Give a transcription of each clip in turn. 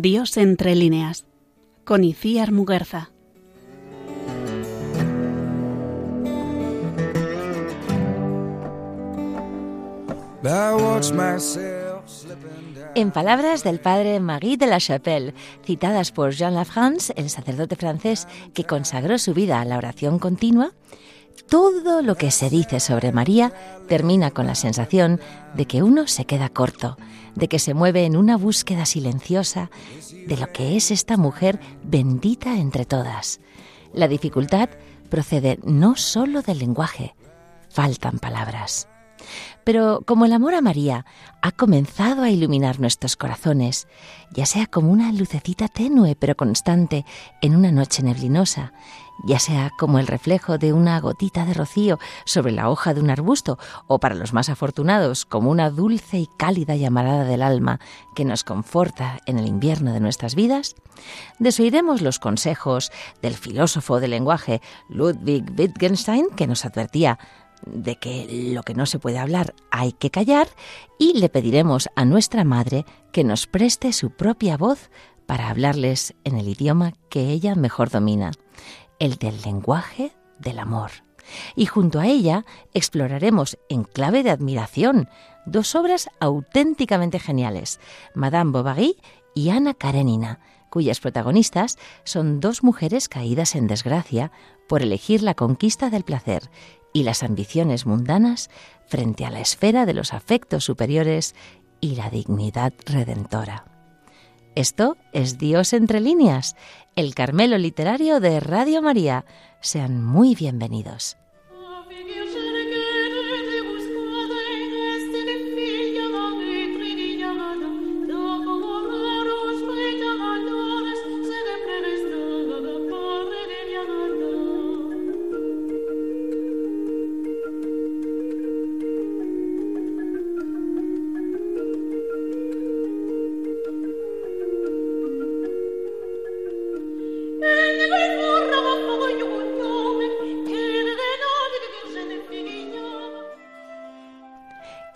Dios entre líneas, con Iciar Muguerza. En palabras del padre Marie de la Chapelle, citadas por Jean Lafrance, el sacerdote francés que consagró su vida a la oración continua, todo lo que se dice sobre María termina con la sensación de que uno se queda corto, de que se mueve en una búsqueda silenciosa de lo que es esta mujer bendita entre todas. La dificultad procede no solo del lenguaje, faltan palabras. Pero como el amor a María ha comenzado a iluminar nuestros corazones, ya sea como una lucecita tenue pero constante en una noche neblinosa, ya sea como el reflejo de una gotita de rocío sobre la hoja de un arbusto, o para los más afortunados, como una dulce y cálida llamarada del alma que nos conforta en el invierno de nuestras vidas, desoiremos los consejos del filósofo del lenguaje Ludwig Wittgenstein, que nos advertía de que lo que no se puede hablar hay que callar, y le pediremos a nuestra Madre que nos preste su propia voz para hablarles en el idioma que ella mejor domina el del lenguaje del amor. Y junto a ella exploraremos en clave de admiración dos obras auténticamente geniales, Madame Bovary y Ana Karenina, cuyas protagonistas son dos mujeres caídas en desgracia por elegir la conquista del placer y las ambiciones mundanas frente a la esfera de los afectos superiores y la dignidad redentora. Esto es Dios entre líneas, el Carmelo Literario de Radio María. Sean muy bienvenidos.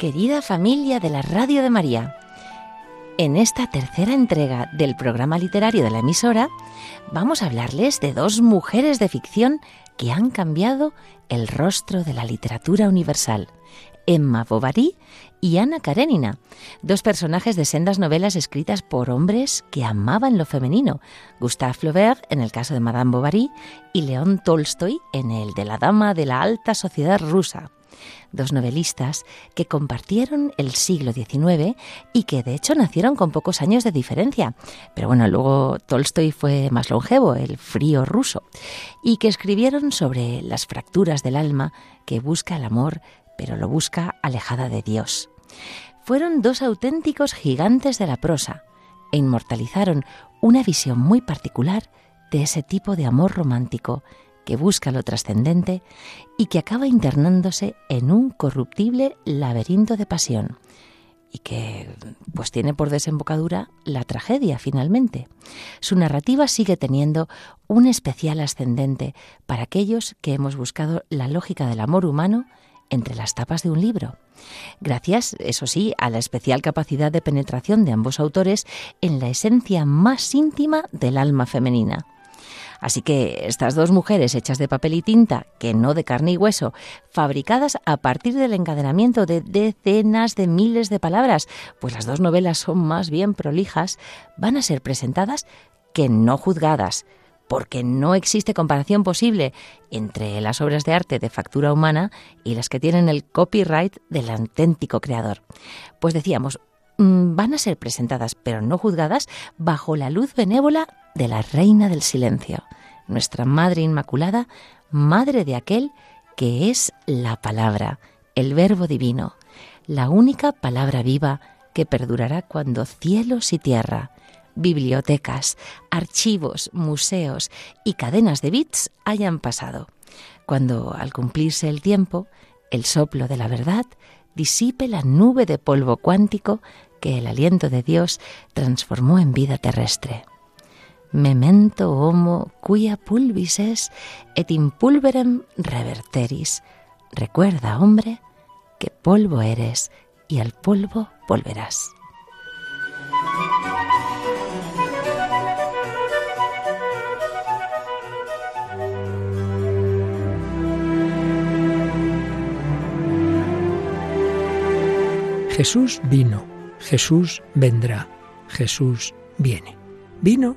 Querida familia de la Radio de María, en esta tercera entrega del programa literario de la emisora vamos a hablarles de dos mujeres de ficción que han cambiado el rostro de la literatura universal, Emma Bovary y Ana Karenina, dos personajes de sendas novelas escritas por hombres que amaban lo femenino, Gustave Flaubert en el caso de Madame Bovary y León Tolstoy en el de la dama de la alta sociedad rusa dos novelistas que compartieron el siglo XIX y que de hecho nacieron con pocos años de diferencia. Pero bueno, luego Tolstoy fue más longevo, el frío ruso, y que escribieron sobre las fracturas del alma que busca el amor, pero lo busca alejada de Dios. Fueron dos auténticos gigantes de la prosa e inmortalizaron una visión muy particular de ese tipo de amor romántico que busca lo trascendente y que acaba internándose en un corruptible laberinto de pasión y que pues tiene por desembocadura la tragedia finalmente. Su narrativa sigue teniendo un especial ascendente para aquellos que hemos buscado la lógica del amor humano entre las tapas de un libro. Gracias, eso sí, a la especial capacidad de penetración de ambos autores en la esencia más íntima del alma femenina. Así que estas dos mujeres hechas de papel y tinta, que no de carne y hueso, fabricadas a partir del encadenamiento de decenas de miles de palabras, pues las dos novelas son más bien prolijas, van a ser presentadas que no juzgadas, porque no existe comparación posible entre las obras de arte de factura humana y las que tienen el copyright del auténtico creador. Pues decíamos, mm, van a ser presentadas, pero no juzgadas, bajo la luz benévola de la Reina del Silencio, nuestra Madre Inmaculada, Madre de aquel que es la palabra, el Verbo Divino, la única palabra viva que perdurará cuando cielos y tierra, bibliotecas, archivos, museos y cadenas de bits hayan pasado, cuando al cumplirse el tiempo, el soplo de la verdad disipe la nube de polvo cuántico que el aliento de Dios transformó en vida terrestre memento homo quia pulvis es et in pulverem reverteris. Recuerda, hombre, que polvo eres y al polvo volverás. Jesús vino, Jesús vendrá, Jesús viene. Vino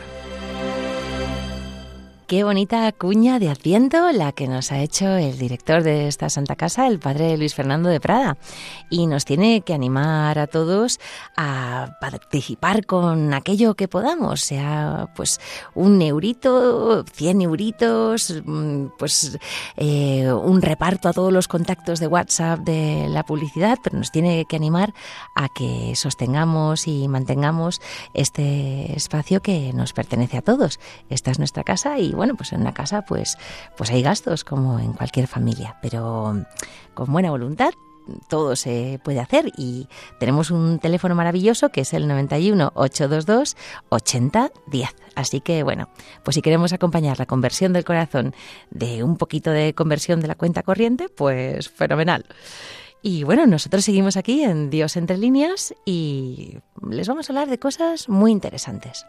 Qué bonita cuña de Adviento la que nos ha hecho el director de esta Santa Casa, el padre Luis Fernando de Prada. Y nos tiene que animar a todos a participar con aquello que podamos, sea pues un eurito, cien euritos, mm, pues eh, un reparto a todos los contactos de WhatsApp de la publicidad, pero nos tiene que animar a que sostengamos y mantengamos este espacio que nos pertenece a todos. Esta es nuestra casa y bueno, pues en una casa pues, pues hay gastos como en cualquier familia, pero con buena voluntad todo se puede hacer y tenemos un teléfono maravilloso que es el 91 822 8010. Así que bueno, pues si queremos acompañar la conversión del corazón de un poquito de conversión de la cuenta corriente, pues fenomenal. Y bueno, nosotros seguimos aquí en Dios entre líneas y les vamos a hablar de cosas muy interesantes.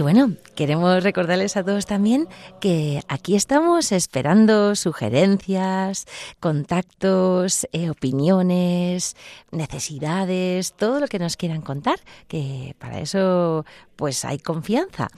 Bueno, queremos recordarles a todos también que aquí estamos esperando sugerencias, contactos, eh, opiniones, necesidades, todo lo que nos quieran contar, que para eso pues hay confianza.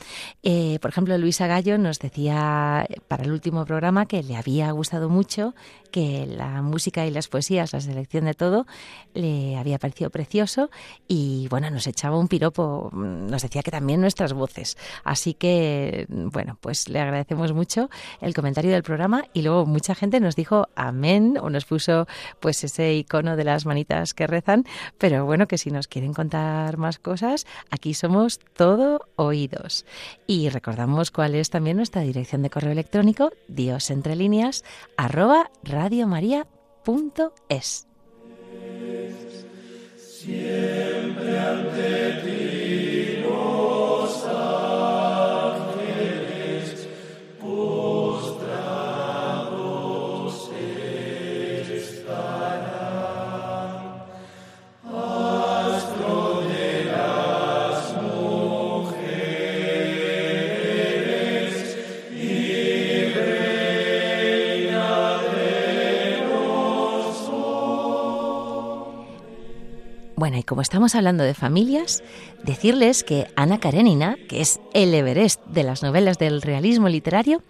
Eh, por ejemplo, Luisa Gallo nos decía para el último programa que le había gustado mucho, que la música y las poesías, la selección de todo, le había parecido precioso y bueno, nos echaba un piropo, nos decía que también nuestras voces. Así que, bueno, pues le agradecemos mucho el comentario del programa y luego mucha gente nos dijo amén o nos puso pues ese icono de las manitas que rezan, pero bueno, que si nos quieren contar más cosas, aquí somos todo oídos. Y recordamos cuál es también nuestra dirección de correo electrónico, dios entre líneas, arroba radiomaria.es. Siempre ante ti Bueno, y como estamos hablando de familias, decirles que Ana Karenina, que es el Everest de las novelas del realismo literario,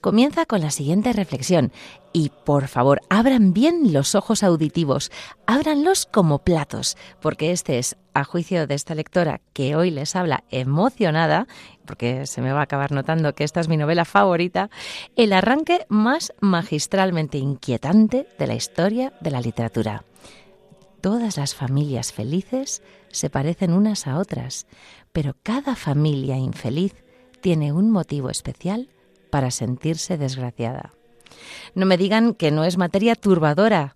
comienza con la siguiente reflexión. Y por favor, abran bien los ojos auditivos, ábranlos como platos, porque este es, a juicio de esta lectora que hoy les habla emocionada, porque se me va a acabar notando que esta es mi novela favorita, el arranque más magistralmente inquietante de la historia de la literatura. Todas las familias felices se parecen unas a otras, pero cada familia infeliz tiene un motivo especial para sentirse desgraciada. No me digan que no es materia turbadora,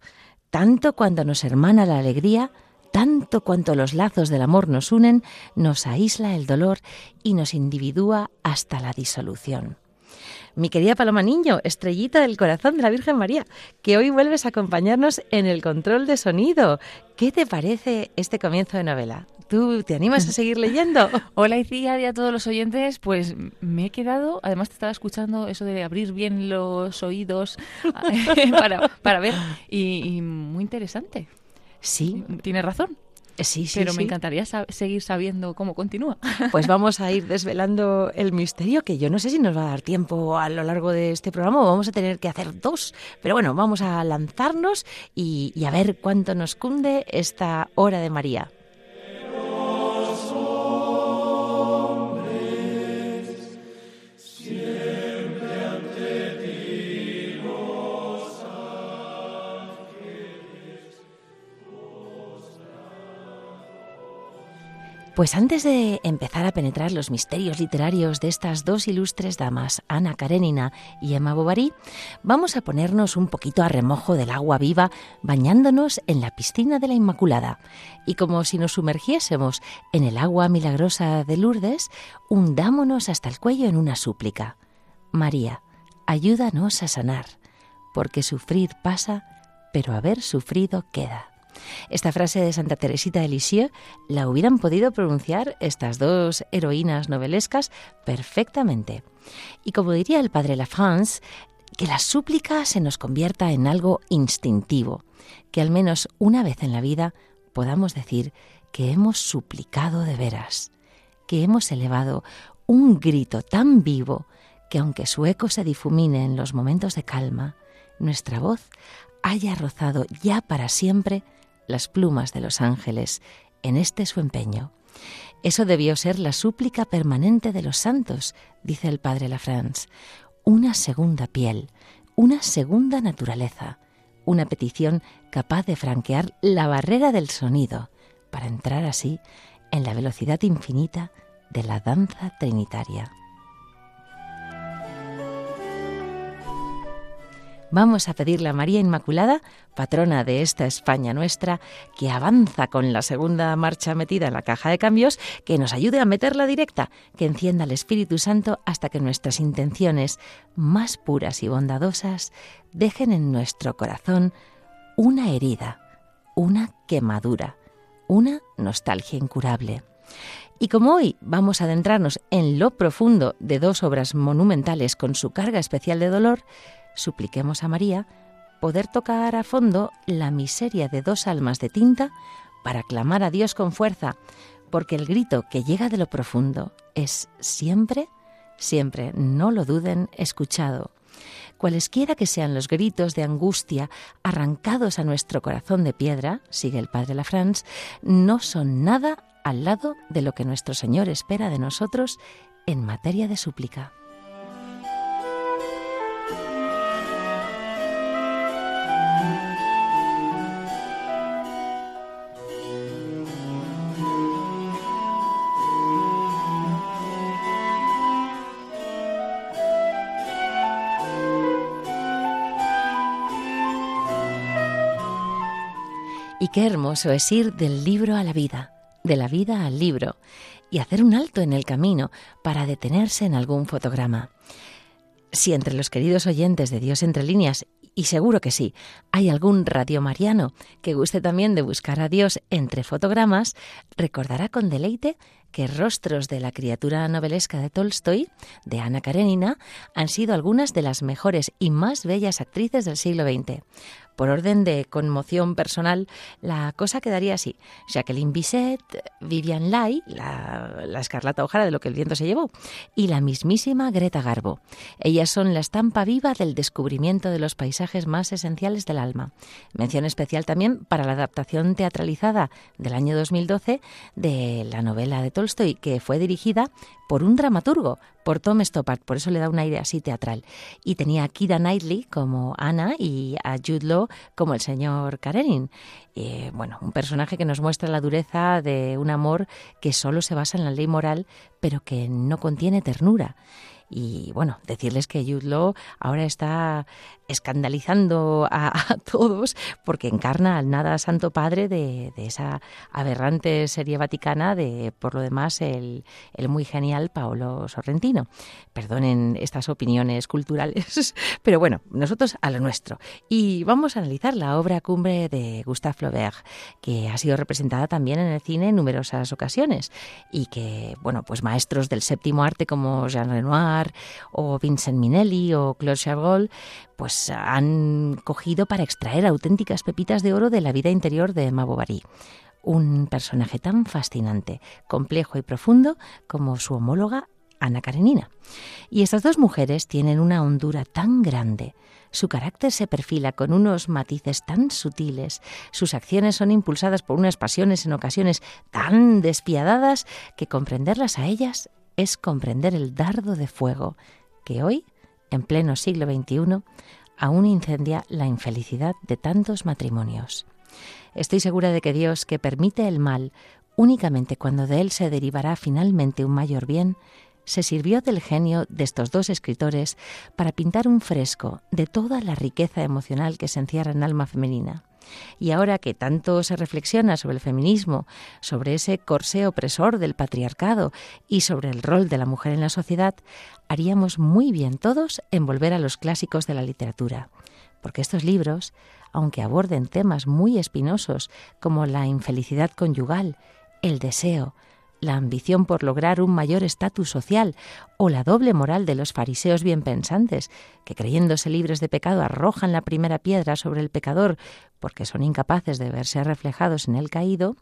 tanto cuando nos hermana la alegría, tanto cuanto los lazos del amor nos unen, nos aísla el dolor y nos individúa hasta la disolución mi querida Paloma Niño, estrellita del corazón de la Virgen María, que hoy vuelves a acompañarnos en el control de sonido. ¿Qué te parece este comienzo de novela? ¿Tú te animas a seguir leyendo? Hola Iciar y a todos los oyentes, pues me he quedado, además te estaba escuchando eso de abrir bien los oídos para, ver y muy interesante. Sí. Tienes razón. Sí, sí, Pero me encantaría seguir sabiendo cómo continúa. Pues vamos a ir desvelando el misterio, que yo no sé si nos va a dar tiempo a lo largo de este programa o vamos a tener que hacer dos. Pero bueno, vamos a lanzarnos y, y a ver cuánto nos cunde esta hora de María. Pues antes de empezar a penetrar los misterios literarios de estas dos ilustres damas, Ana Karenina y Emma Bovary, vamos a ponernos un poquito a remojo del agua viva bañándonos en la piscina de la Inmaculada. Y como si nos sumergiésemos en el agua milagrosa de Lourdes, hundámonos hasta el cuello en una súplica. María, ayúdanos a sanar, porque sufrir pasa, pero haber sufrido queda. Esta frase de Santa Teresita de Lisieux la hubieran podido pronunciar estas dos heroínas novelescas perfectamente. Y como diría el padre La France, que la súplica se nos convierta en algo instintivo, que al menos una vez en la vida podamos decir que hemos suplicado de veras, que hemos elevado un grito tan vivo que aunque su eco se difumine en los momentos de calma, nuestra voz haya rozado ya para siempre las plumas de los ángeles en este su empeño. Eso debió ser la súplica permanente de los santos, dice el padre Lafrance, una segunda piel, una segunda naturaleza, una petición capaz de franquear la barrera del sonido para entrar así en la velocidad infinita de la danza trinitaria. Vamos a pedirle a María Inmaculada, patrona de esta España nuestra, que avanza con la segunda marcha metida en la caja de cambios, que nos ayude a meterla directa, que encienda el Espíritu Santo hasta que nuestras intenciones más puras y bondadosas dejen en nuestro corazón una herida, una quemadura, una nostalgia incurable. Y como hoy vamos a adentrarnos en lo profundo de dos obras monumentales con su carga especial de dolor, supliquemos a María poder tocar a fondo la miseria de dos almas de tinta para clamar a Dios con fuerza, porque el grito que llega de lo profundo es siempre, siempre, no lo duden, escuchado. Cualesquiera que sean los gritos de angustia arrancados a nuestro corazón de piedra, sigue el padre Lafrance, no son nada al lado de lo que nuestro Señor espera de nosotros en materia de súplica. Qué hermoso es ir del libro a la vida, de la vida al libro, y hacer un alto en el camino para detenerse en algún fotograma. Si entre los queridos oyentes de Dios entre líneas, y seguro que sí, hay algún radiomariano que guste también de buscar a Dios entre fotogramas, recordará con deleite que Rostros de la criatura novelesca de Tolstoy, de Ana Karenina, han sido algunas de las mejores y más bellas actrices del siglo XX Por orden de conmoción personal, la cosa quedaría así. Jacqueline Bisset, Vivian Lai, la, la escarlata Ojara de lo que el viento se llevó, y la mismísima Greta Garbo. Ellas son la estampa viva del descubrimiento de los paisajes más esenciales del alma. Mención especial también para la adaptación teatralizada del año 2012 de la novela de Tolstoy, que fue dirigida por un dramaturgo, por Tom Stoppard, por eso le da un aire así teatral. Y tenía a Kira Knightley como Anna y a Jude Law como el señor Karenin. Eh, bueno, un personaje que nos muestra la dureza de un amor que solo se basa en la ley moral, pero que no contiene ternura. Y bueno, decirles que Jude ahora está escandalizando a, todos porque encarna al nada santo padre de, esa aberrante serie vaticana de, por lo demás, el, el, muy genial Paolo Sorrentino. Perdonen estas opiniones culturales, pero bueno, nosotros a lo nuestro. Y vamos a analizar la obra cumbre de Gustave Flaubert, que ha sido representada también en el cine en numerosas ocasiones y que, bueno, pues maestros del séptimo arte como Jean Renoir o Vincent Minelli o Claude Chabrol, pues han cogido para extraer auténticas pepitas de oro de la vida interior de Emma Bovary. Un personaje tan fascinante, complejo y profundo como su homóloga Ana Karenina. Y estas dos mujeres tienen una hondura tan grande, su carácter se perfila con unos matices tan sutiles, sus acciones son impulsadas por unas pasiones en ocasiones tan despiadadas que comprenderlas a ellas es comprender el dardo de fuego que hoy en pleno siglo XXI, aún incendia la infelicidad de tantos matrimonios. Estoy segura de que Dios, que permite el mal únicamente cuando de él se derivará finalmente un mayor bien, se sirvió del genio de estos dos escritores para pintar un fresco de toda la riqueza emocional que se encierra en alma femenina. Y ahora que tanto se reflexiona sobre el feminismo, sobre ese corsé opresor del patriarcado y sobre el rol de la mujer en la sociedad, haríamos muy bien todos en volver a los clásicos de la literatura, porque estos libros, aunque aborden temas muy espinosos como la infelicidad conyugal, el deseo, la ambición por lograr un mayor estatus social o la doble moral de los fariseos bien pensantes, que creyéndose libres de pecado arrojan la primera piedra sobre el pecador porque son incapaces de verse reflejados en el caído,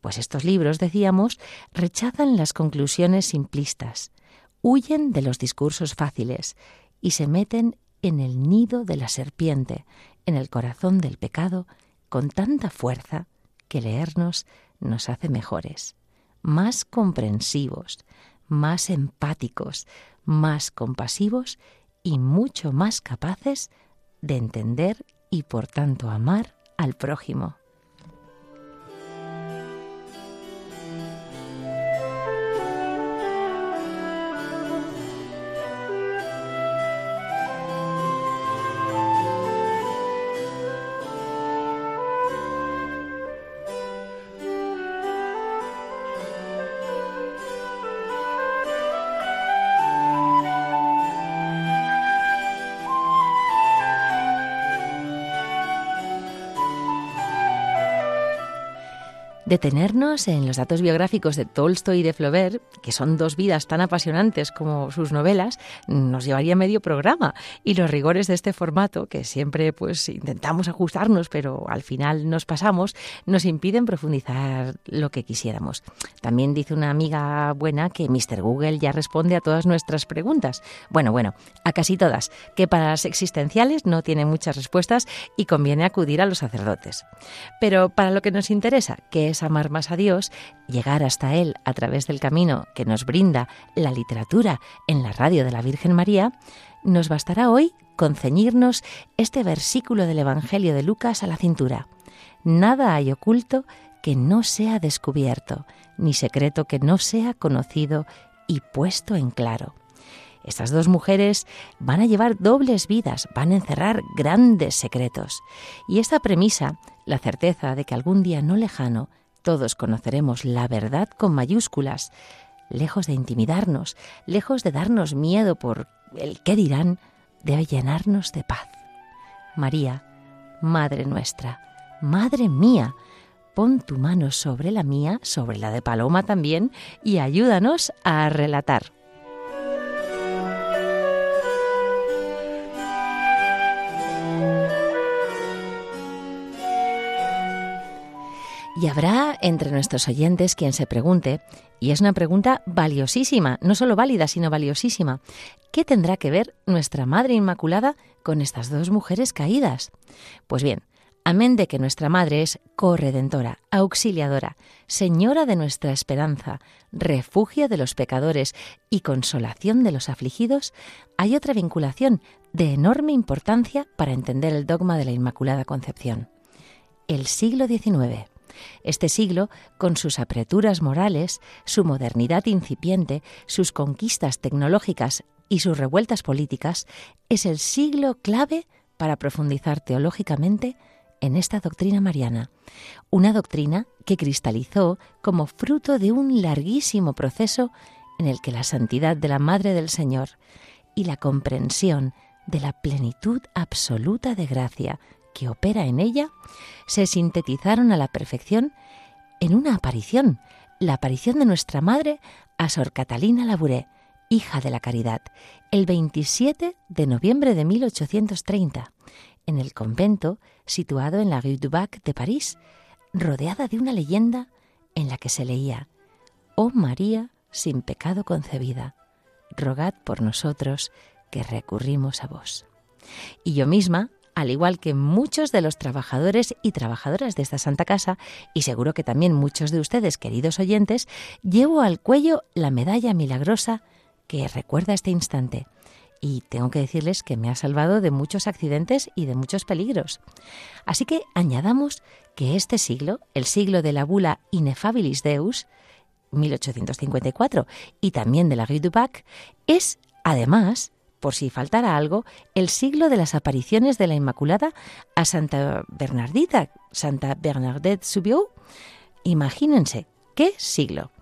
pues estos libros, decíamos, rechazan las conclusiones simplistas, huyen de los discursos fáciles y se meten en el nido de la serpiente, en el corazón del pecado, con tanta fuerza que leernos nos hace mejores más comprensivos, más empáticos, más compasivos y mucho más capaces de entender y por tanto amar al prójimo. Detenernos en los datos biográficos de Tolstoy y de Flaubert, que son dos vidas tan apasionantes como sus novelas, nos llevaría medio programa. Y los rigores de este formato, que siempre pues intentamos ajustarnos, pero al final nos pasamos, nos impiden profundizar lo que quisiéramos. También dice una amiga buena que Mr. Google ya responde a todas nuestras preguntas. Bueno, bueno, a casi todas, que para las existenciales no tiene muchas respuestas y conviene acudir a los sacerdotes. Pero para lo que nos interesa, que es amar más a Dios, llegar hasta Él a través del camino que nos brinda la literatura en la radio de la Virgen María, nos bastará hoy con ceñirnos este versículo del Evangelio de Lucas a la cintura. Nada hay oculto que no sea descubierto, ni secreto que no sea conocido y puesto en claro. Estas dos mujeres van a llevar dobles vidas, van a encerrar grandes secretos. Y esta premisa, la certeza de que algún día no lejano todos conoceremos la verdad con mayúsculas, lejos de intimidarnos, lejos de darnos miedo por el qué dirán, debe llenarnos de paz. María, Madre nuestra, Madre mía, pon tu mano sobre la mía, sobre la de Paloma también, y ayúdanos a relatar. Y habrá entre nuestros oyentes quien se pregunte, y es una pregunta valiosísima, no solo válida, sino valiosísima, ¿qué tendrá que ver nuestra Madre Inmaculada con estas dos mujeres caídas? Pues bien, amén de que nuestra Madre es corredentora, auxiliadora, señora de nuestra esperanza, refugio de los pecadores y consolación de los afligidos, hay otra vinculación de enorme importancia para entender el dogma de la Inmaculada Concepción. El siglo XIX este siglo, con sus apreturas morales, su modernidad incipiente, sus conquistas tecnológicas y sus revueltas políticas, es el siglo clave para profundizar teológicamente en esta doctrina mariana, una doctrina que cristalizó como fruto de un larguísimo proceso en el que la santidad de la Madre del Señor y la comprensión de la plenitud absoluta de gracia que opera en ella se sintetizaron a la perfección en una aparición, la aparición de nuestra madre a Sor Catalina Labouré, hija de la Caridad, el 27 de noviembre de 1830, en el convento situado en la Rue du Bac de París, rodeada de una leyenda en la que se leía: Oh María sin pecado concebida, rogad por nosotros que recurrimos a vos. Y yo misma, al igual que muchos de los trabajadores y trabajadoras de esta Santa Casa, y seguro que también muchos de ustedes, queridos oyentes, llevo al cuello la medalla milagrosa que recuerda este instante. Y tengo que decirles que me ha salvado de muchos accidentes y de muchos peligros. Así que añadamos que este siglo, el siglo de la bula Ineffabilis Deus, 1854, y también de la Rue du Bac, es, además, por si faltara algo, el siglo de las apariciones de la Inmaculada a Santa Bernardita, Santa Bernadette Subió. Imagínense, qué siglo.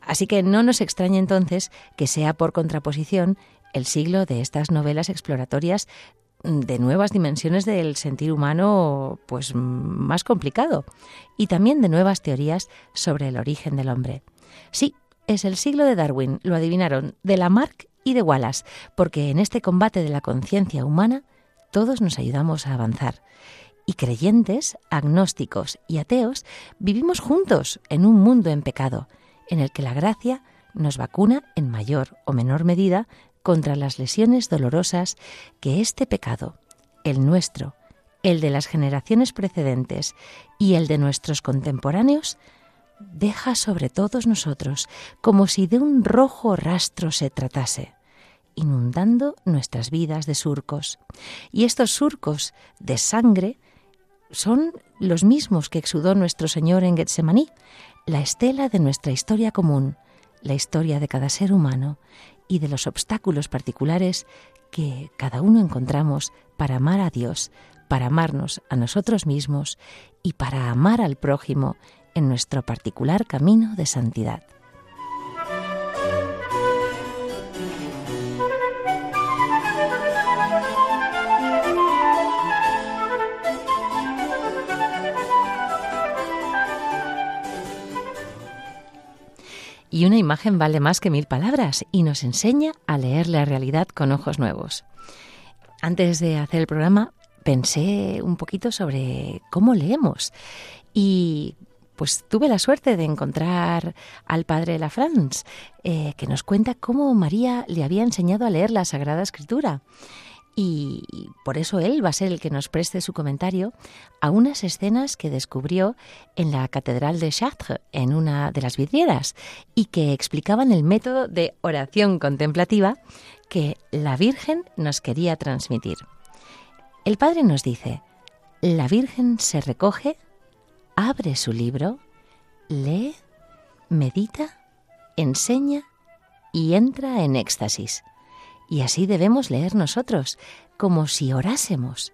Así que no nos extrañe entonces que sea por contraposición el siglo de estas novelas exploratorias de nuevas dimensiones del sentir humano pues más complicado y también de nuevas teorías sobre el origen del hombre. Sí, es el siglo de Darwin, lo adivinaron, de Lamarck y de Wallace, porque en este combate de la conciencia humana todos nos ayudamos a avanzar. Y creyentes, agnósticos y ateos vivimos juntos en un mundo en pecado, en el que la gracia nos vacuna en mayor o menor medida contra las lesiones dolorosas que este pecado, el nuestro, el de las generaciones precedentes y el de nuestros contemporáneos, deja sobre todos nosotros como si de un rojo rastro se tratase, inundando nuestras vidas de surcos. Y estos surcos de sangre son los mismos que exudó nuestro Señor en Getsemaní, la estela de nuestra historia común, la historia de cada ser humano y de los obstáculos particulares que cada uno encontramos para amar a Dios, para amarnos a nosotros mismos y para amar al prójimo en nuestro particular camino de santidad. Y una imagen vale más que mil palabras y nos enseña a leer la realidad con ojos nuevos. Antes de hacer el programa pensé un poquito sobre cómo leemos y pues tuve la suerte de encontrar al padre La France, eh, que nos cuenta cómo María le había enseñado a leer la Sagrada Escritura. Y por eso él va a ser el que nos preste su comentario a unas escenas que descubrió en la Catedral de Chartres, en una de las vidrieras, y que explicaban el método de oración contemplativa que la Virgen nos quería transmitir. El Padre nos dice, la Virgen se recoge abre su libro, lee, medita, enseña y entra en éxtasis. Y así debemos leer nosotros, como si orásemos.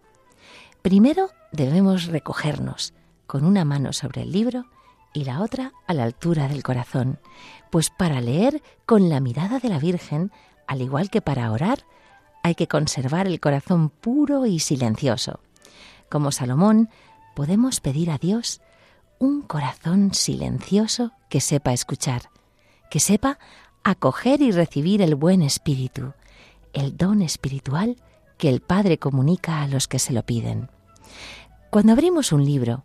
Primero debemos recogernos, con una mano sobre el libro y la otra a la altura del corazón, pues para leer con la mirada de la Virgen, al igual que para orar, hay que conservar el corazón puro y silencioso. Como Salomón, podemos pedir a Dios un corazón silencioso que sepa escuchar, que sepa acoger y recibir el buen espíritu, el don espiritual que el Padre comunica a los que se lo piden. Cuando abrimos un libro,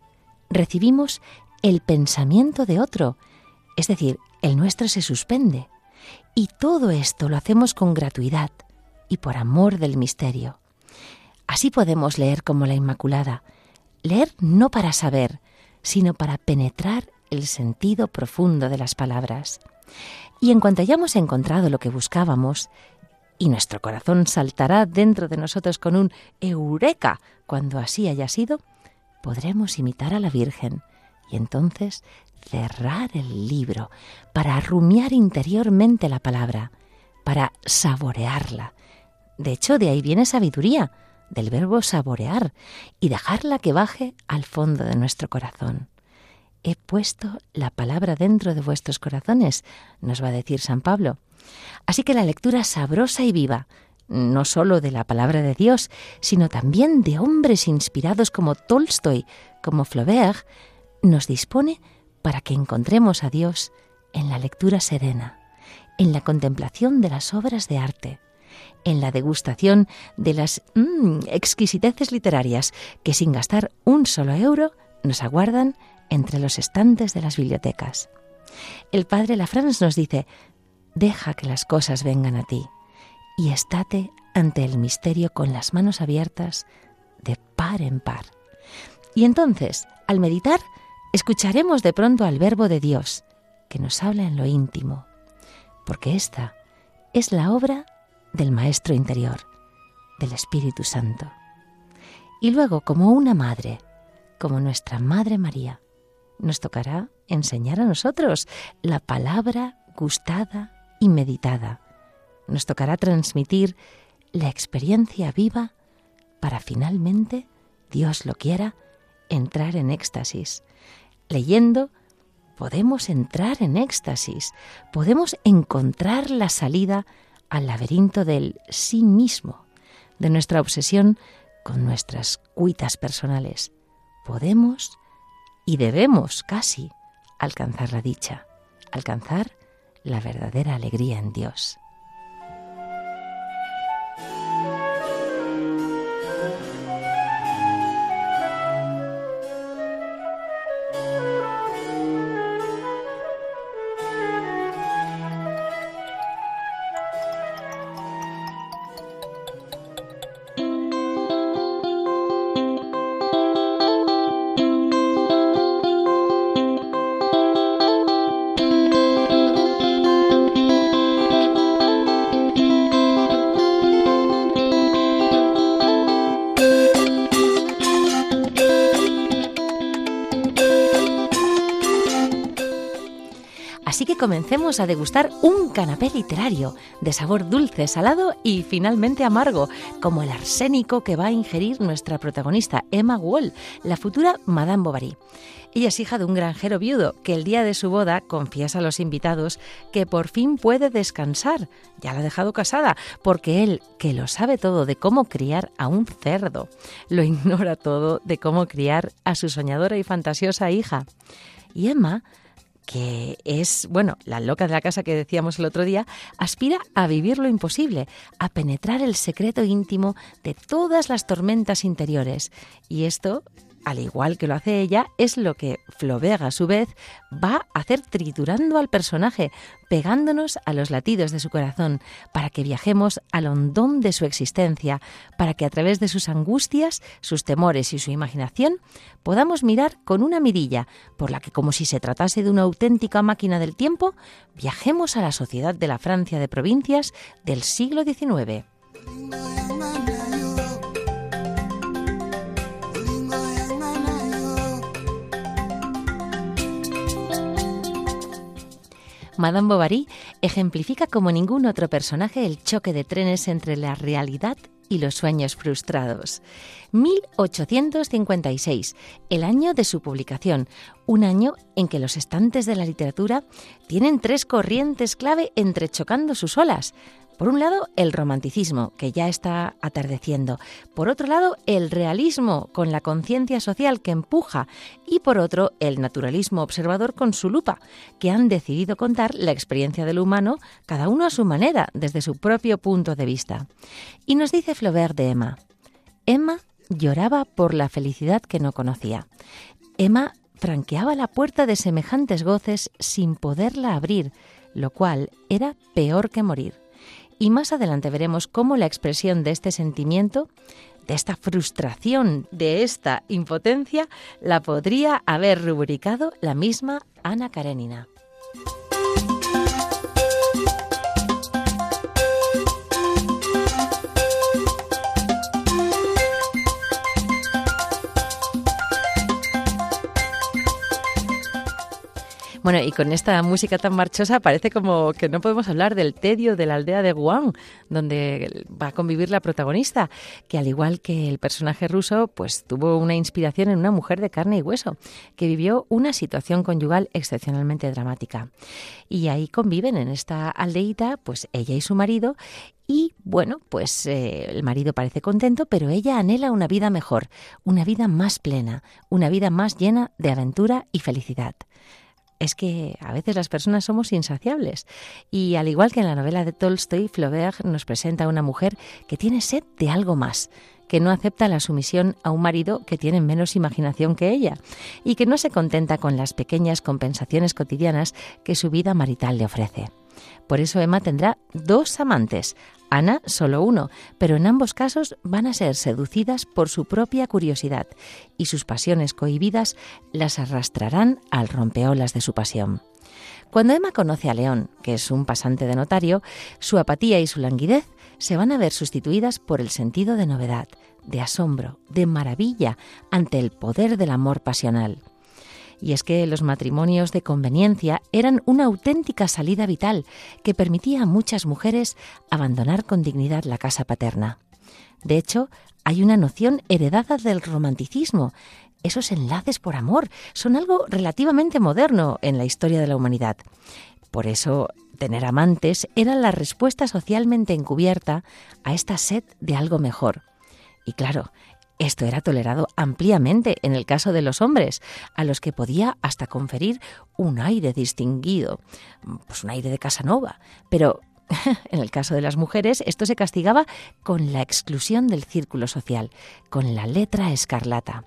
recibimos el pensamiento de otro, es decir, el nuestro se suspende. Y todo esto lo hacemos con gratuidad y por amor del misterio. Así podemos leer como la Inmaculada, leer no para saber, sino para penetrar el sentido profundo de las palabras. Y en cuanto hayamos encontrado lo que buscábamos, y nuestro corazón saltará dentro de nosotros con un eureka cuando así haya sido, podremos imitar a la Virgen y entonces cerrar el libro para rumiar interiormente la palabra, para saborearla. De hecho, de ahí viene sabiduría, del verbo saborear, y dejarla que baje al fondo de nuestro corazón. He puesto la palabra dentro de vuestros corazones, nos va a decir San Pablo. Así que la lectura sabrosa y viva, no sólo de la palabra de Dios, sino también de hombres inspirados como Tolstoy, como Flaubert, nos dispone para que encontremos a Dios en la lectura serena, en la contemplación de las obras de arte, en la degustación de las mm, exquisiteces literarias que sin gastar un solo euro nos aguardan entre los estantes de las bibliotecas. El padre Lafrance nos dice, deja que las cosas vengan a ti y estate ante el misterio con las manos abiertas de par en par. Y entonces, al meditar, escucharemos de pronto al Verbo de Dios, que nos habla en lo íntimo, porque esta es la obra del Maestro interior, del Espíritu Santo. Y luego, como una madre, como nuestra Madre María, nos tocará enseñar a nosotros la palabra gustada y meditada. Nos tocará transmitir la experiencia viva para finalmente, Dios lo quiera, entrar en éxtasis. Leyendo podemos entrar en éxtasis, podemos encontrar la salida al laberinto del sí mismo, de nuestra obsesión con nuestras cuitas personales. Podemos y debemos casi alcanzar la dicha, alcanzar la verdadera alegría en Dios. Comencemos a degustar un canapé literario de sabor dulce, salado y finalmente amargo, como el arsénico que va a ingerir nuestra protagonista, Emma Wall, la futura Madame Bovary. Ella es hija de un granjero viudo que el día de su boda confiesa a los invitados que por fin puede descansar. Ya la ha dejado casada, porque él, que lo sabe todo de cómo criar a un cerdo, lo ignora todo de cómo criar a su soñadora y fantasiosa hija. Y Emma que es, bueno, la loca de la casa que decíamos el otro día, aspira a vivir lo imposible, a penetrar el secreto íntimo de todas las tormentas interiores. Y esto al igual que lo hace ella, es lo que Flaubert a su vez va a hacer triturando al personaje, pegándonos a los latidos de su corazón, para que viajemos al hondón de su existencia, para que a través de sus angustias, sus temores y su imaginación podamos mirar con una mirilla, por la que como si se tratase de una auténtica máquina del tiempo, viajemos a la sociedad de la Francia de provincias del siglo XIX. Madame Bovary ejemplifica como ningún otro personaje el choque de trenes entre la realidad y los sueños frustrados. 1856, el año de su publicación, un año en que los estantes de la literatura tienen tres corrientes clave entrechocando sus olas. Por un lado, el romanticismo, que ya está atardeciendo. Por otro lado, el realismo, con la conciencia social que empuja. Y por otro, el naturalismo observador con su lupa, que han decidido contar la experiencia del humano, cada uno a su manera, desde su propio punto de vista. Y nos dice Flaubert de Emma. Emma lloraba por la felicidad que no conocía. Emma franqueaba la puerta de semejantes goces sin poderla abrir, lo cual era peor que morir. Y más adelante veremos cómo la expresión de este sentimiento, de esta frustración, de esta impotencia, la podría haber rubricado la misma Ana Karenina. Bueno, y con esta música tan marchosa parece como que no podemos hablar del tedio de la aldea de Guam, donde va a convivir la protagonista, que al igual que el personaje ruso, pues tuvo una inspiración en una mujer de carne y hueso, que vivió una situación conyugal excepcionalmente dramática. Y ahí conviven en esta aldeíta, pues ella y su marido, y bueno, pues eh, el marido parece contento, pero ella anhela una vida mejor, una vida más plena, una vida más llena de aventura y felicidad es que a veces las personas somos insaciables. Y al igual que en la novela de Tolstoy, Flaubert nos presenta a una mujer que tiene sed de algo más, que no acepta la sumisión a un marido que tiene menos imaginación que ella y que no se contenta con las pequeñas compensaciones cotidianas que su vida marital le ofrece. Por eso Emma tendrá dos amantes, Ana solo uno, pero en ambos casos van a ser seducidas por su propia curiosidad y sus pasiones cohibidas las arrastrarán al rompeolas de su pasión. Cuando Emma conoce a León, que es un pasante de notario, su apatía y su languidez se van a ver sustituidas por el sentido de novedad, de asombro, de maravilla ante el poder del amor pasional y es que los matrimonios de conveniencia eran una auténtica salida vital que permitía a muchas mujeres abandonar con dignidad la casa paterna. De hecho, hay una noción heredada del romanticismo. Esos enlaces por amor son algo relativamente moderno en la historia de la humanidad. Por eso, tener amantes era la respuesta socialmente encubierta a esta sed de algo mejor. Y claro, esto era tolerado ampliamente en el caso de los hombres, a los que podía hasta conferir un aire distinguido, pues un aire de Casanova. Pero en el caso de las mujeres, esto se castigaba con la exclusión del círculo social, con la letra escarlata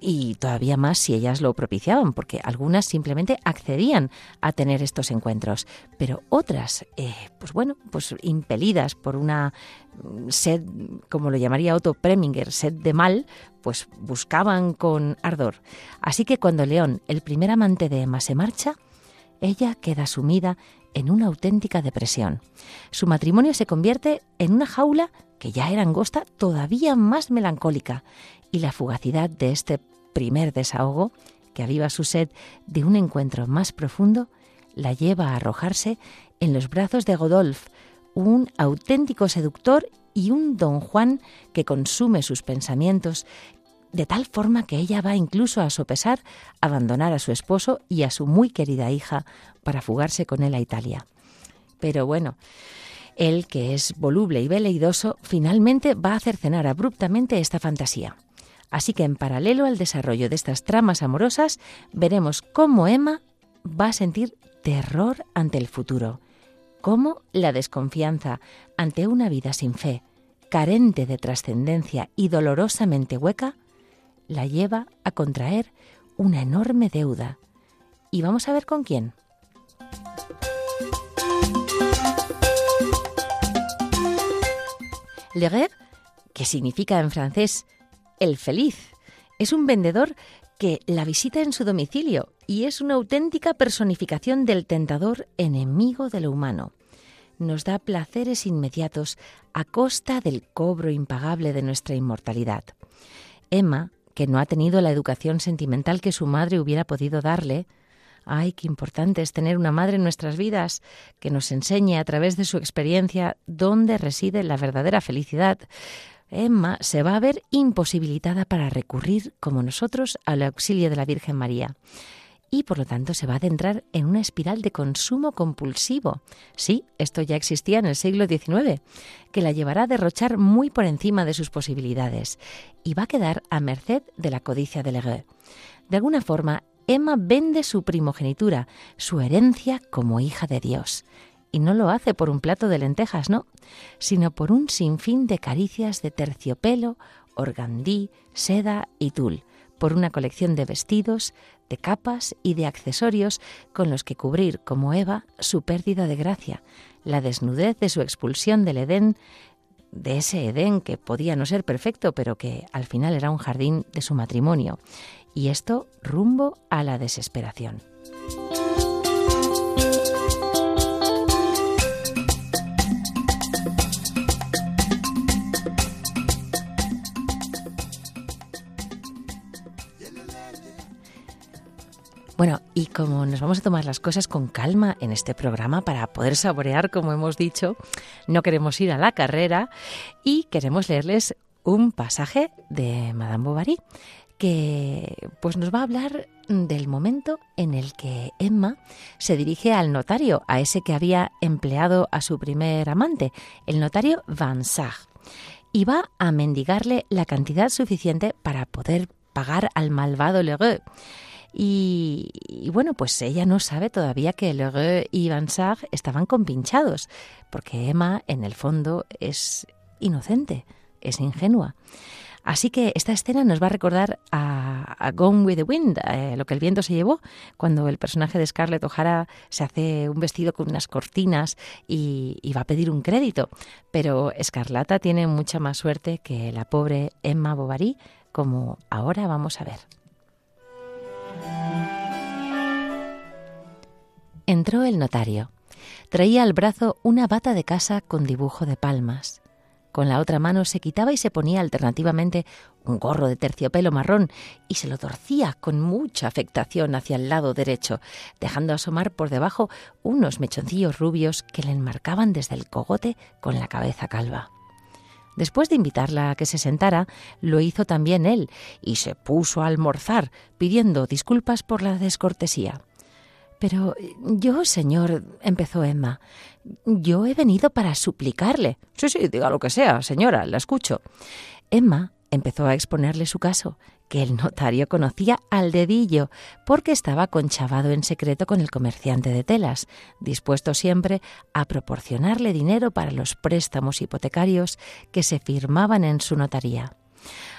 y todavía más si ellas lo propiciaban, porque algunas simplemente accedían a tener estos encuentros, pero otras, eh, pues bueno, pues impelidas por una sed, como lo llamaría Otto Preminger, sed de mal, pues buscaban con ardor. Así que cuando León, el primer amante de Emma, se marcha, ella queda sumida en una auténtica depresión. Su matrimonio se convierte en una jaula que ya era angosta, todavía más melancólica, y la fugacidad de este primer desahogo, que aviva su sed de un encuentro más profundo, la lleva a arrojarse en los brazos de Godolph, un auténtico seductor y un don Juan que consume sus pensamientos de tal forma que ella va incluso a sopesar abandonar a su esposo y a su muy querida hija para fugarse con él a Italia. Pero bueno, él, que es voluble y veleidoso, finalmente va a cercenar abruptamente esta fantasía. Así que en paralelo al desarrollo de estas tramas amorosas, veremos cómo Emma va a sentir terror ante el futuro, cómo la desconfianza ante una vida sin fe, carente de trascendencia y dolorosamente hueca, la lleva a contraer una enorme deuda. Y vamos a ver con quién. Le que significa en francés el feliz, es un vendedor que la visita en su domicilio y es una auténtica personificación del tentador enemigo de lo humano. Nos da placeres inmediatos a costa del cobro impagable de nuestra inmortalidad. Emma, que no ha tenido la educación sentimental que su madre hubiera podido darle, Ay, qué importante es tener una madre en nuestras vidas que nos enseñe a través de su experiencia dónde reside la verdadera felicidad. Emma se va a ver imposibilitada para recurrir, como nosotros, al auxilio de la Virgen María. Y por lo tanto se va a adentrar en una espiral de consumo compulsivo. Sí, esto ya existía en el siglo XIX, que la llevará a derrochar muy por encima de sus posibilidades y va a quedar a merced de la codicia de Legueux. De alguna forma, Emma vende su primogenitura, su herencia como hija de Dios. Y no lo hace por un plato de lentejas, no, sino por un sinfín de caricias de terciopelo, organdí, seda y tul, por una colección de vestidos, de capas y de accesorios con los que cubrir, como Eva, su pérdida de gracia, la desnudez de su expulsión del Edén, de ese Edén que podía no ser perfecto, pero que al final era un jardín de su matrimonio, y esto rumbo a la desesperación. Bueno, y como nos vamos a tomar las cosas con calma en este programa para poder saborear, como hemos dicho, no queremos ir a la carrera y queremos leerles un pasaje de Madame Bovary que pues nos va a hablar del momento en el que Emma se dirige al notario, a ese que había empleado a su primer amante, el notario Van Sag, y va a mendigarle la cantidad suficiente para poder pagar al malvado Lheureux. Y, bueno, pues ella no sabe todavía que Lheureux y Van Sag estaban compinchados, porque Emma, en el fondo, es inocente, es ingenua. Así que esta escena nos va a recordar a, Gone with the Wind, eh, lo que el viento se llevó, cuando el personaje de Scarlett O'Hara se hace un vestido con unas cortinas y, y va a pedir un crédito. Pero Escarlata tiene mucha más suerte que la pobre Emma Bovary, como ahora vamos a ver. Entró el notario. Traía al brazo una bata de casa con dibujo de palmas. Con la otra mano se quitaba y se ponía alternativamente un gorro de terciopelo marrón y se lo torcía con mucha afectación hacia el lado derecho, dejando asomar por debajo unos mechoncillos rubios que le enmarcaban desde el cogote con la cabeza calva. Después de invitarla a que se sentara, lo hizo también él y se puso a almorzar, pidiendo disculpas por la descortesía. Pero yo, señor, empezó Emma, yo he venido para suplicarle. Sí, sí, diga lo que sea, señora, la escucho. Emma empezó a exponerle su caso, que el notario conocía al dedillo, porque estaba conchavado en secreto con el comerciante de telas, dispuesto siempre a proporcionarle dinero para los préstamos hipotecarios que se firmaban en su notaría.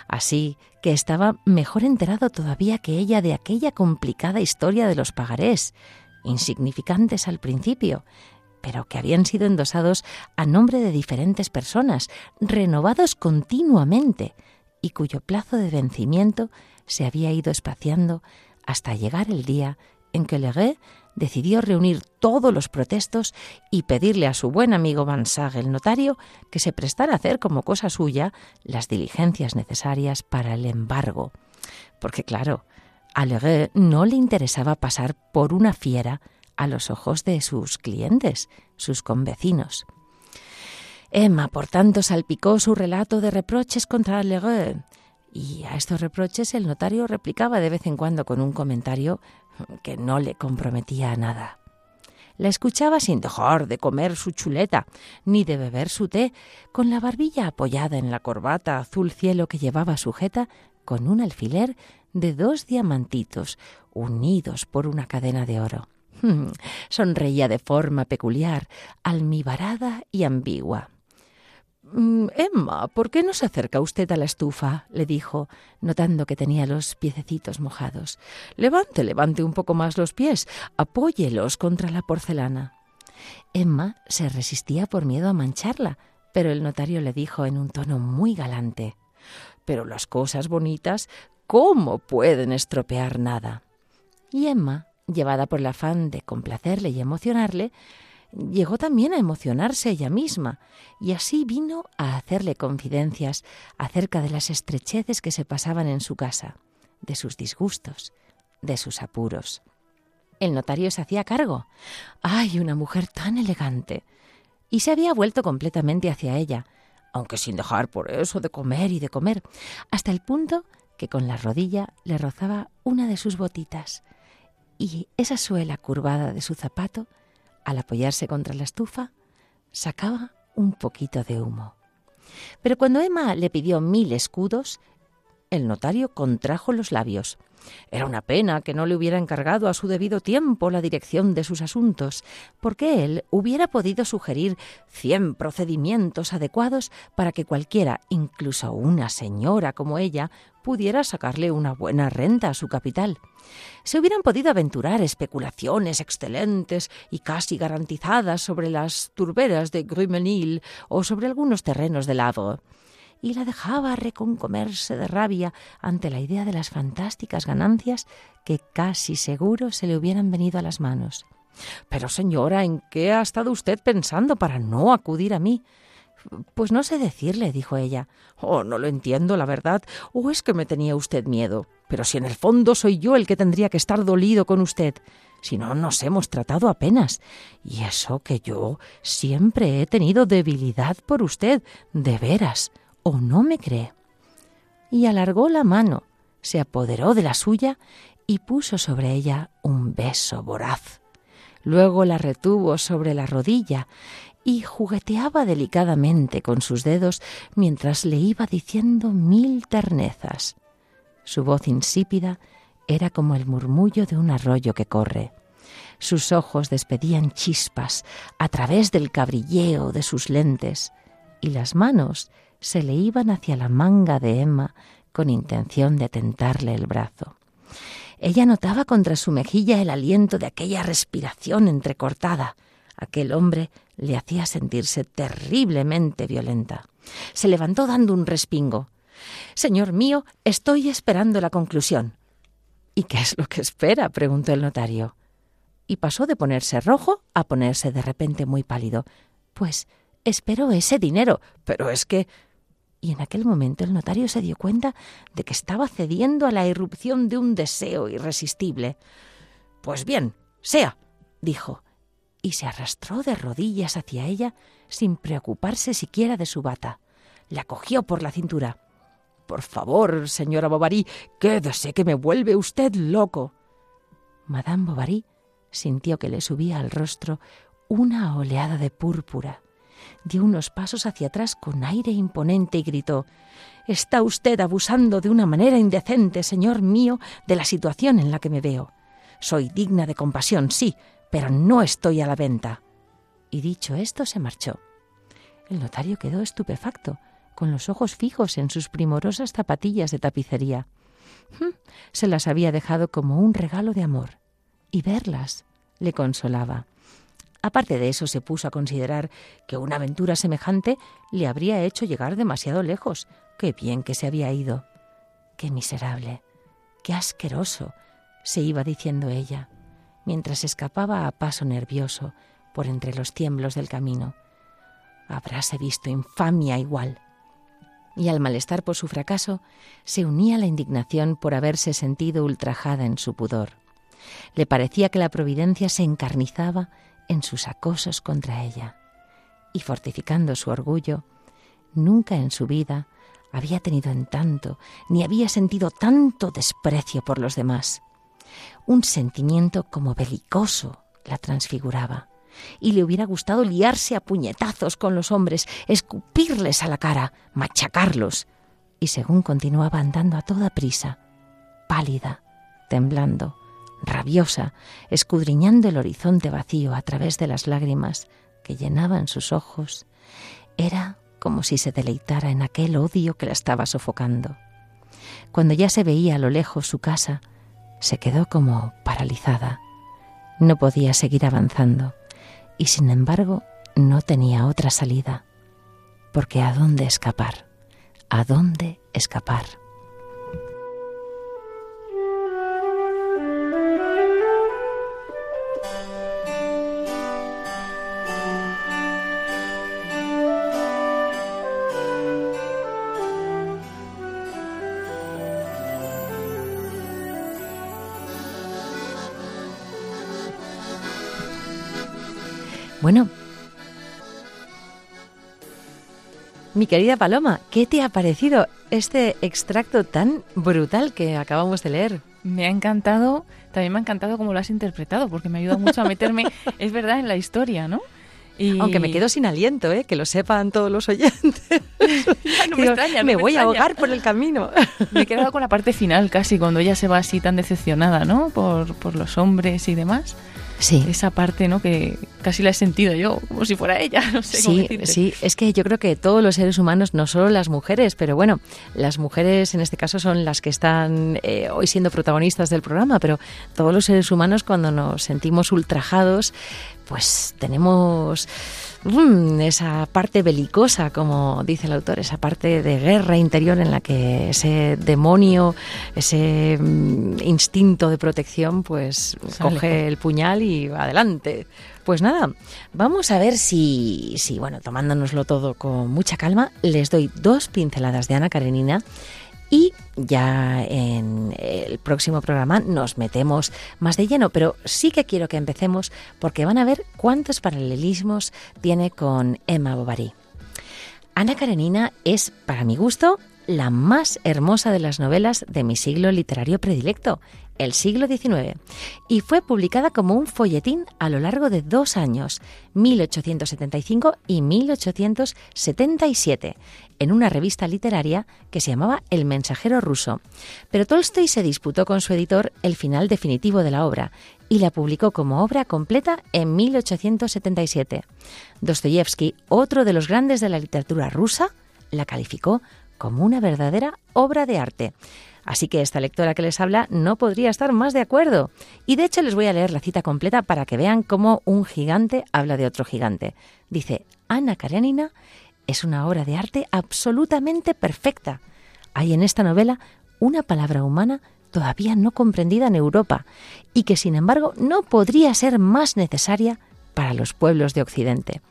Así que estaba mejor enterado todavía que ella de aquella complicada historia de los pagarés, insignificantes al principio, pero que habían sido endosados a nombre de diferentes personas, renovados continuamente, y cuyo plazo de vencimiento se había ido espaciando hasta llegar el día en que Legué decidió reunir todos los protestos y pedirle a su buen amigo Van Sag, el notario, que se prestara a hacer como cosa suya las diligencias necesarias para el embargo. Porque claro, a Legué no le interesaba pasar por una fiera a los ojos de sus clientes, sus convecinos. Emma, por tanto, salpicó su relato de reproches contra Legué, y a estos reproches el notario replicaba de vez en cuando con un comentario que no le comprometía a nada. La escuchaba sin dejar de comer su chuleta, ni de beber su té, con la barbilla apoyada en la corbata azul cielo que llevaba sujeta con un alfiler de dos diamantitos unidos por una cadena de oro. Sonreía de forma peculiar, almibarada y ambigua. Mm, Emma, ¿por qué no se acerca usted a la estufa? le dijo, notando que tenía los piececitos mojados. Levante, levante un poco más los pies, apóyelos contra la porcelana. Emma se resistía por miedo a mancharla, pero el notario le dijo en un tono muy galante Pero las cosas bonitas, ¿cómo pueden estropear nada? Y Emma, llevada por el afán de complacerle y emocionarle, llegó también a emocionarse ella misma, y así vino a hacerle confidencias acerca de las estrecheces que se pasaban en su casa, de sus disgustos, de sus apuros. El notario se hacía cargo. ¡Ay, una mujer tan elegante! Y se había vuelto completamente hacia ella, aunque sin dejar por eso de comer y de comer, hasta el punto que con la rodilla le rozaba una de sus botitas, y esa suela curvada de su zapato al apoyarse contra la estufa, sacaba un poquito de humo. Pero cuando Emma le pidió mil escudos, el notario contrajo los labios. Era una pena que no le hubiera encargado a su debido tiempo la dirección de sus asuntos, porque él hubiera podido sugerir cien procedimientos adecuados para que cualquiera, incluso una señora como ella, pudiera sacarle una buena renta a su capital. Se hubieran podido aventurar especulaciones excelentes y casi garantizadas sobre las turberas de Grumenil o sobre algunos terrenos del Havre y la dejaba reconcomerse de rabia ante la idea de las fantásticas ganancias que casi seguro se le hubieran venido a las manos. Pero señora, ¿en qué ha estado usted pensando para no acudir a mí? Pues no sé decirle, dijo ella. Oh, no lo entiendo, la verdad. ¿O es que me tenía usted miedo? Pero si en el fondo soy yo el que tendría que estar dolido con usted. Si no nos hemos tratado apenas. Y eso que yo siempre he tenido debilidad por usted, de veras. ¿O no me cree? Y alargó la mano, se apoderó de la suya y puso sobre ella un beso voraz. Luego la retuvo sobre la rodilla y jugueteaba delicadamente con sus dedos mientras le iba diciendo mil ternezas. Su voz insípida era como el murmullo de un arroyo que corre. Sus ojos despedían chispas a través del cabrilleo de sus lentes y las manos se le iban hacia la manga de Emma con intención de tentarle el brazo. Ella notaba contra su mejilla el aliento de aquella respiración entrecortada. Aquel hombre le hacía sentirse terriblemente violenta. Se levantó dando un respingo. Señor mío, estoy esperando la conclusión. ¿Y qué es lo que espera? preguntó el notario. Y pasó de ponerse rojo a ponerse de repente muy pálido. Pues espero ese dinero. Pero es que y en aquel momento el notario se dio cuenta de que estaba cediendo a la irrupción de un deseo irresistible. Pues bien, sea, dijo, y se arrastró de rodillas hacia ella sin preocuparse siquiera de su bata. La cogió por la cintura. Por favor, señora Bovary, quédese que me vuelve usted loco. Madame Bovary sintió que le subía al rostro una oleada de púrpura dio unos pasos hacia atrás con aire imponente y gritó Está usted abusando de una manera indecente, señor mío, de la situación en la que me veo. Soy digna de compasión, sí, pero no estoy a la venta. Y dicho esto, se marchó. El notario quedó estupefacto, con los ojos fijos en sus primorosas zapatillas de tapicería. Hm, se las había dejado como un regalo de amor, y verlas le consolaba. Aparte de eso, se puso a considerar que una aventura semejante le habría hecho llegar demasiado lejos. Qué bien que se había ido. Qué miserable, qué asqueroso, se iba diciendo ella, mientras escapaba a paso nervioso por entre los tiemblos del camino. Habráse visto infamia igual. Y al malestar por su fracaso se unía la indignación por haberse sentido ultrajada en su pudor. Le parecía que la providencia se encarnizaba en sus acosos contra ella, y fortificando su orgullo, nunca en su vida había tenido en tanto, ni había sentido tanto desprecio por los demás. Un sentimiento como belicoso la transfiguraba, y le hubiera gustado liarse a puñetazos con los hombres, escupirles a la cara, machacarlos, y según continuaba andando a toda prisa, pálida, temblando, rabiosa, escudriñando el horizonte vacío a través de las lágrimas que llenaban sus ojos, era como si se deleitara en aquel odio que la estaba sofocando. Cuando ya se veía a lo lejos su casa, se quedó como paralizada. No podía seguir avanzando y sin embargo no tenía otra salida. Porque ¿a dónde escapar? ¿A dónde escapar? Bueno, mi querida Paloma, ¿qué te ha parecido este extracto tan brutal que acabamos de leer? Me ha encantado, también me ha encantado cómo lo has interpretado, porque me ayuda mucho a meterme, es verdad, en la historia, ¿no? Aunque me quedo sin aliento, ¿eh? que lo sepan todos los oyentes. no me, extraña, me, voy a ahogar por el camino. me he quedado con la parte final casi, cuando ella se va así tan decepcionada, ¿no? Por, por los hombres y demás. Sí. Esa parte, ¿no? Que casi la he sentido yo, como si fuera ella, no sé cómo Sí, decirte. sí, es que yo creo que todos los seres humanos, no solo las mujeres, pero bueno, las mujeres en este caso son las que están eh, hoy siendo protagonistas del programa, pero todos los seres humanos cuando nos sentimos ultrajados, pues tenemos mm, esa parte belicosa, como dice el autor, esa parte de guerra interior en la que ese demonio, ese mm, instinto de protección, pues Sale. coge el puñal y va adelante. Pues nada, vamos a ver si, si, bueno, tomándonoslo todo con mucha calma, les doy dos pinceladas de Ana Karenina y ya en el próximo programa nos metemos más de lleno, pero sí que quiero que empecemos porque van a ver cuántos paralelismos tiene con Emma Bovary. Ana Karenina es, para mi gusto, la más hermosa de las novelas de mi siglo literario predilecto, el siglo XIX, y fue publicada como un folletín a lo largo de dos años, 1875 y 1877, en una revista literaria que se llamaba El Mensajero Ruso. Pero Tolstoy se disputó con su editor el final definitivo de la obra y la publicó como obra completa en 1877. Dostoyevsky, otro de los grandes de la literatura rusa, la calificó como una verdadera obra de arte. Así que esta lectora que les habla no podría estar más de acuerdo. Y de hecho les voy a leer la cita completa para que vean cómo un gigante habla de otro gigante. Dice, Ana Karenina es una obra de arte absolutamente perfecta. Hay en esta novela una palabra humana todavía no comprendida en Europa y que sin embargo no podría ser más necesaria para los pueblos de Occidente.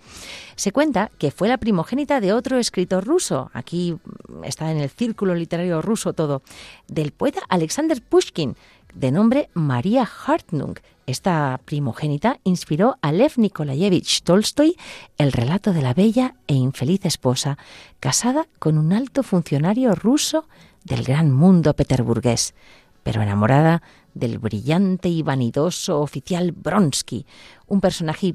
Se cuenta que fue la primogénita de otro escritor ruso, aquí está en el círculo literario ruso todo, del poeta Alexander Pushkin, de nombre María Hartnung. Esta primogénita inspiró a Lev Nikolayevich Tolstoy el relato de la bella e infeliz esposa, casada con un alto funcionario ruso del gran mundo peterburgués, pero enamorada del brillante y vanidoso oficial Bronsky, un personaje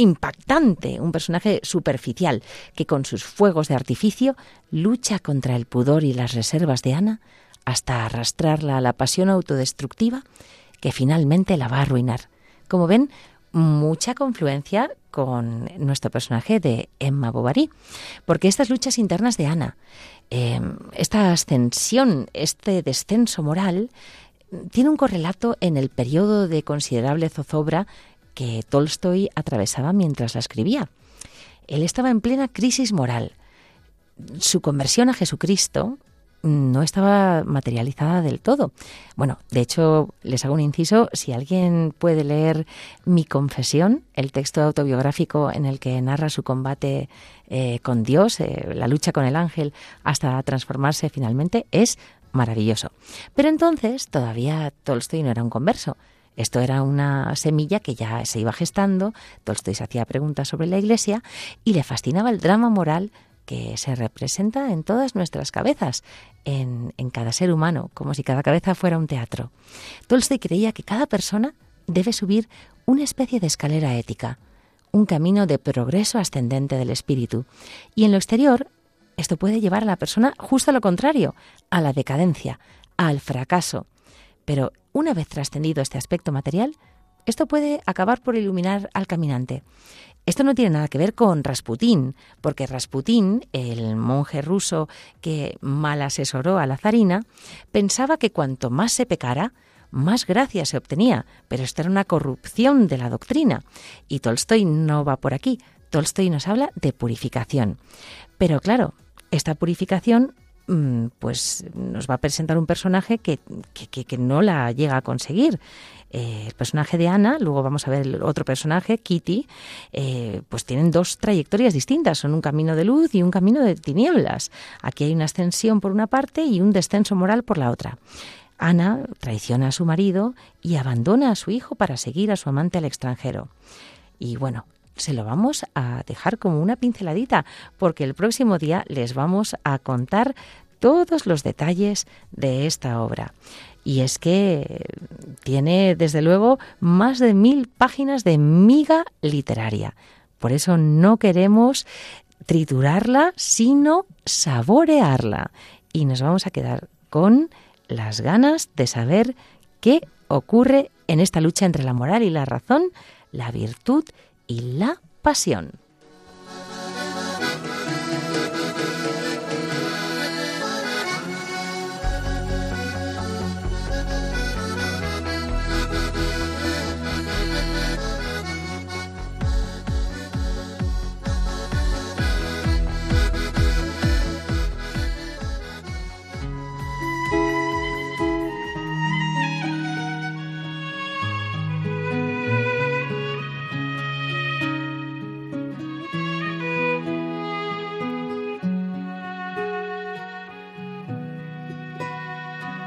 impactante, un personaje superficial que con sus fuegos de artificio lucha contra el pudor y las reservas de Ana hasta arrastrarla a la pasión autodestructiva que finalmente la va a arruinar. Como ven, mucha confluencia con nuestro personaje de Emma Bovary, porque estas luchas internas de Ana, eh, esta ascensión, este descenso moral, tiene un correlato en el periodo de considerable zozobra que Tolstoy atravesaba mientras la escribía. Él estaba en plena crisis moral. Su conversión a Jesucristo no estaba materializada del todo. Bueno, de hecho, les hago un inciso, si alguien puede leer Mi confesión, el texto autobiográfico en el que narra su combate eh, con Dios, eh, la lucha con el ángel, hasta transformarse finalmente, es maravilloso. Pero entonces todavía Tolstoy no era un converso. Esto era una semilla que ya se iba gestando, Tolstoy se hacía preguntas sobre la Iglesia y le fascinaba el drama moral que se representa en todas nuestras cabezas, en, cada ser humano, como si cada cabeza fuera un teatro. Tolstoy creía que cada persona debe subir una especie de escalera ética, un camino de progreso ascendente del espíritu, y en lo exterior esto puede llevar a la persona justo a lo contrario, a la decadencia, al fracaso. Pero una vez trascendido este aspecto material, esto puede acabar por iluminar al caminante. Esto no tiene nada que ver con Rasputín, porque Rasputín, el monje ruso que mal asesoró a la zarina, pensaba que cuanto más se pecara, más gracia se obtenía, pero esto era una corrupción de la doctrina. Y Tolstoy no va por aquí. Tolstoy nos habla de purificación. Pero claro, esta purificación pues nos va a presentar un personaje que, que, que no la llega a conseguir. Eh, el personaje de Ana, luego vamos a ver el otro personaje, Kitty, eh, pues tienen dos trayectorias distintas, son un camino de luz y un camino de tinieblas. Aquí hay una ascensión por una parte y un descenso moral por la otra. Ana traiciona a su marido y abandona a su hijo para seguir a su amante al extranjero. Y bueno, se lo vamos a dejar como una pinceladita, porque el próximo día les vamos a contar todos los detalles de esta obra. Y es que tiene, desde luego, más de mil páginas de miga literaria. Por eso no queremos triturarla, sino saborearla. Y nos vamos a quedar con las ganas de saber qué ocurre en esta lucha entre la moral y la razón, la virtud y la pasión.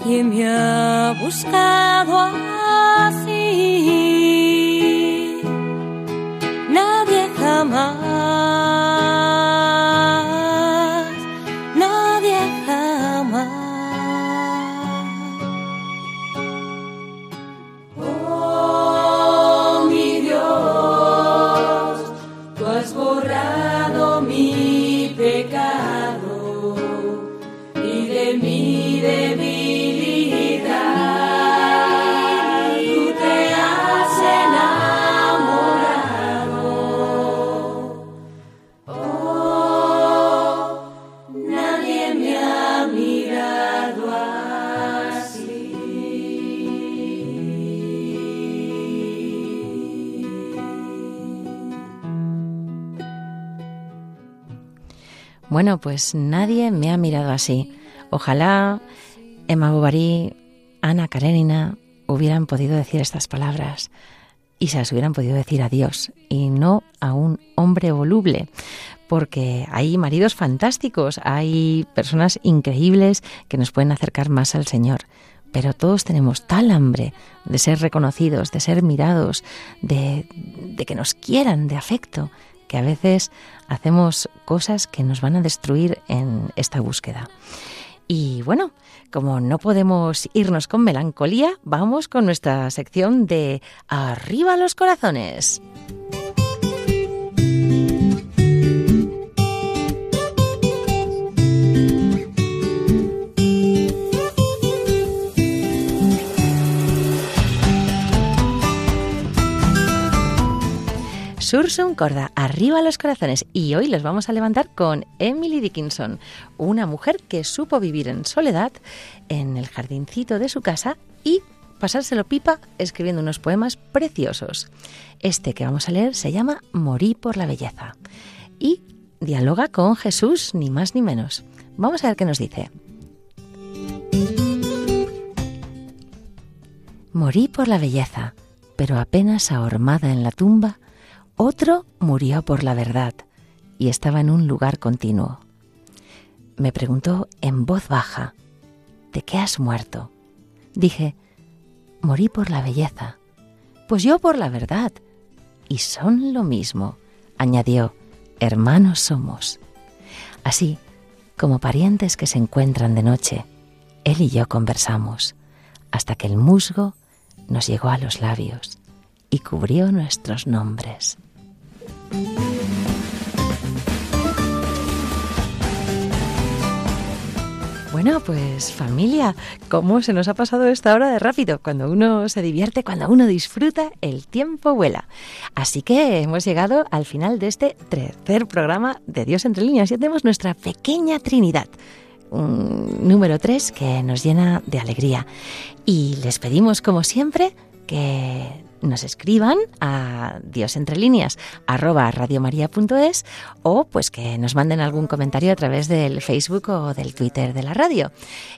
Nadie me ha buscado Bueno, pues nadie me ha mirado así. Ojalá Emma Bovary, Ana Karenina hubieran podido decir estas palabras y se las hubieran podido decir a Dios y no a un hombre voluble, porque hay maridos fantásticos, hay personas increíbles que nos pueden acercar más al Señor. Pero todos tenemos tal hambre de ser reconocidos, de ser mirados, de, de que nos quieran, de afecto, que a veces hacemos cosas que nos van a destruir en esta búsqueda. Y bueno, como no podemos irnos con melancolía, vamos con nuestra sección de Arriba los corazones. Sursum Corda, arriba los corazones. Y hoy los vamos a levantar con Emily Dickinson, una mujer que supo vivir en soledad en el jardincito de su casa y pasárselo pipa escribiendo unos poemas preciosos. Este que vamos a leer se llama Morí por la belleza y dialoga con Jesús, ni más ni menos. Vamos a ver qué nos dice. Morí por la belleza, pero apenas ahormada en la tumba, otro murió por la verdad y estaba en un lugar continuo. Me preguntó en voz baja, ¿de qué has muerto? Dije, morí por la belleza. Pues yo por la verdad. Y son lo mismo, añadió, hermanos somos. Así, como parientes que se encuentran de noche, él y yo conversamos, hasta que el musgo nos llegó a los labios y cubrió nuestros nombres. Bueno, pues familia, ¿cómo se nos ha pasado esta hora de rápido? Cuando uno se divierte, cuando uno disfruta, el tiempo vuela. Así que hemos llegado al final de este tercer programa de Dios entre líneas. Ya tenemos nuestra pequeña Trinidad. Un número 3 que nos llena de alegría. Y les pedimos, como siempre, que nos escriban a Dios entre líneas arroba radiomaria.es o pues que nos manden algún comentario a través del Facebook o del Twitter de la radio.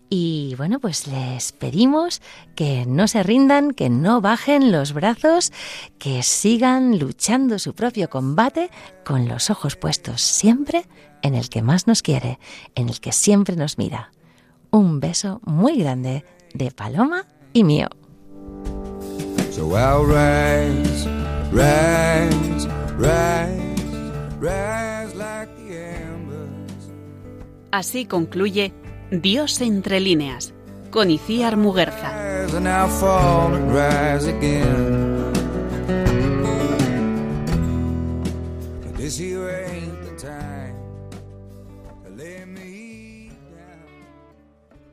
Y bueno, pues les pedimos que no se rindan, que no bajen los brazos, que sigan luchando su propio combate con los ojos puestos siempre en el que más nos quiere, en el que siempre nos mira. Un beso muy grande de Paloma y mío. So I'll rise, rise, rise, rise like the embers. Así concluye Dios entre líneas, con Iciar Muguerza. Rise and I'll fall and rise again. But this here ain't